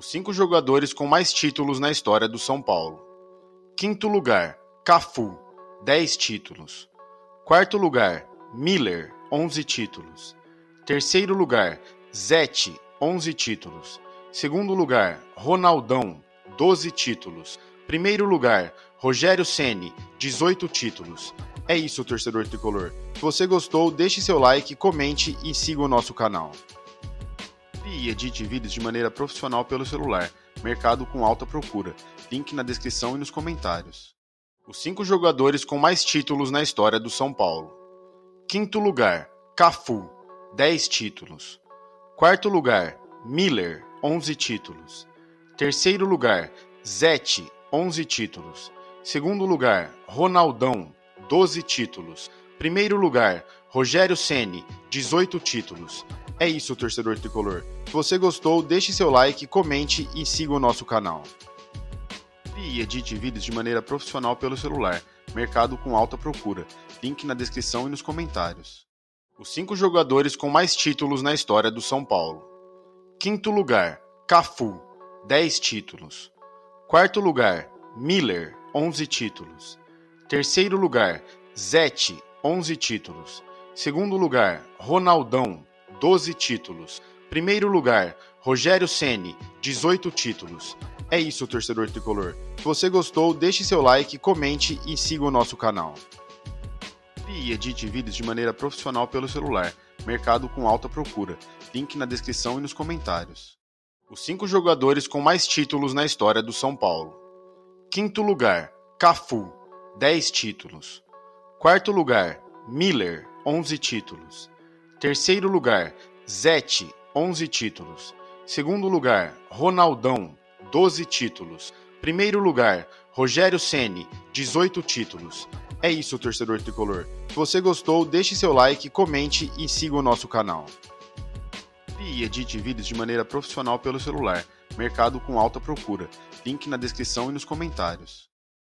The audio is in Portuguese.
Os cinco jogadores com mais títulos na história do São Paulo. Quinto lugar, Cafu, 10 títulos. Quarto lugar, Miller, 11 títulos. Terceiro lugar, Zete, 11 títulos. Segundo lugar, Ronaldão, 12 títulos. Primeiro lugar, Rogério Ceni, 18 títulos. É isso, torcedor tricolor. Se você gostou, deixe seu like, comente e siga o nosso canal. E edite vídeos de maneira profissional pelo celular. Mercado com alta procura. Link na descrição e nos comentários. Os cinco jogadores com mais títulos na história do São Paulo. Quinto lugar, Cafu, 10 títulos. Quarto lugar, Miller, 11 títulos. Terceiro lugar, Zete, 11 títulos. Segundo lugar, Ronaldão, 12 títulos. Primeiro lugar, Rogério Ceni, 18 títulos. É isso, torcedor tricolor. Se você gostou, deixe seu like, comente e siga o nosso canal. E edite vídeos de maneira profissional pelo celular. Mercado com alta procura. Link na descrição e nos comentários. Os cinco jogadores com mais títulos na história do São Paulo. Quinto lugar, Cafu, 10 títulos. Quarto lugar, Miller, 11 títulos. Terceiro lugar, Zete, 11 títulos. Segundo lugar, Ronaldão, 12 títulos. Primeiro lugar, Rogério Ceni, 18 títulos. É isso, torcedor tricolor. Se você gostou, deixe seu like, comente e siga o nosso canal. E edite vídeos de maneira profissional pelo celular. Mercado com alta procura. Link na descrição e nos comentários. Os cinco jogadores com mais títulos na história do São Paulo. Quinto lugar, Cafu, 10 títulos. Quarto lugar, Miller, 11 títulos. Terceiro lugar, Zete, 11 títulos. Segundo lugar, Ronaldão, 12 títulos. Primeiro lugar, Rogério Ceni, 18 títulos. É isso, torcedor tricolor. Se você gostou, deixe seu like, comente e siga o nosso canal. E edite vídeos de maneira profissional pelo celular. Mercado com alta procura. Link na descrição e nos comentários.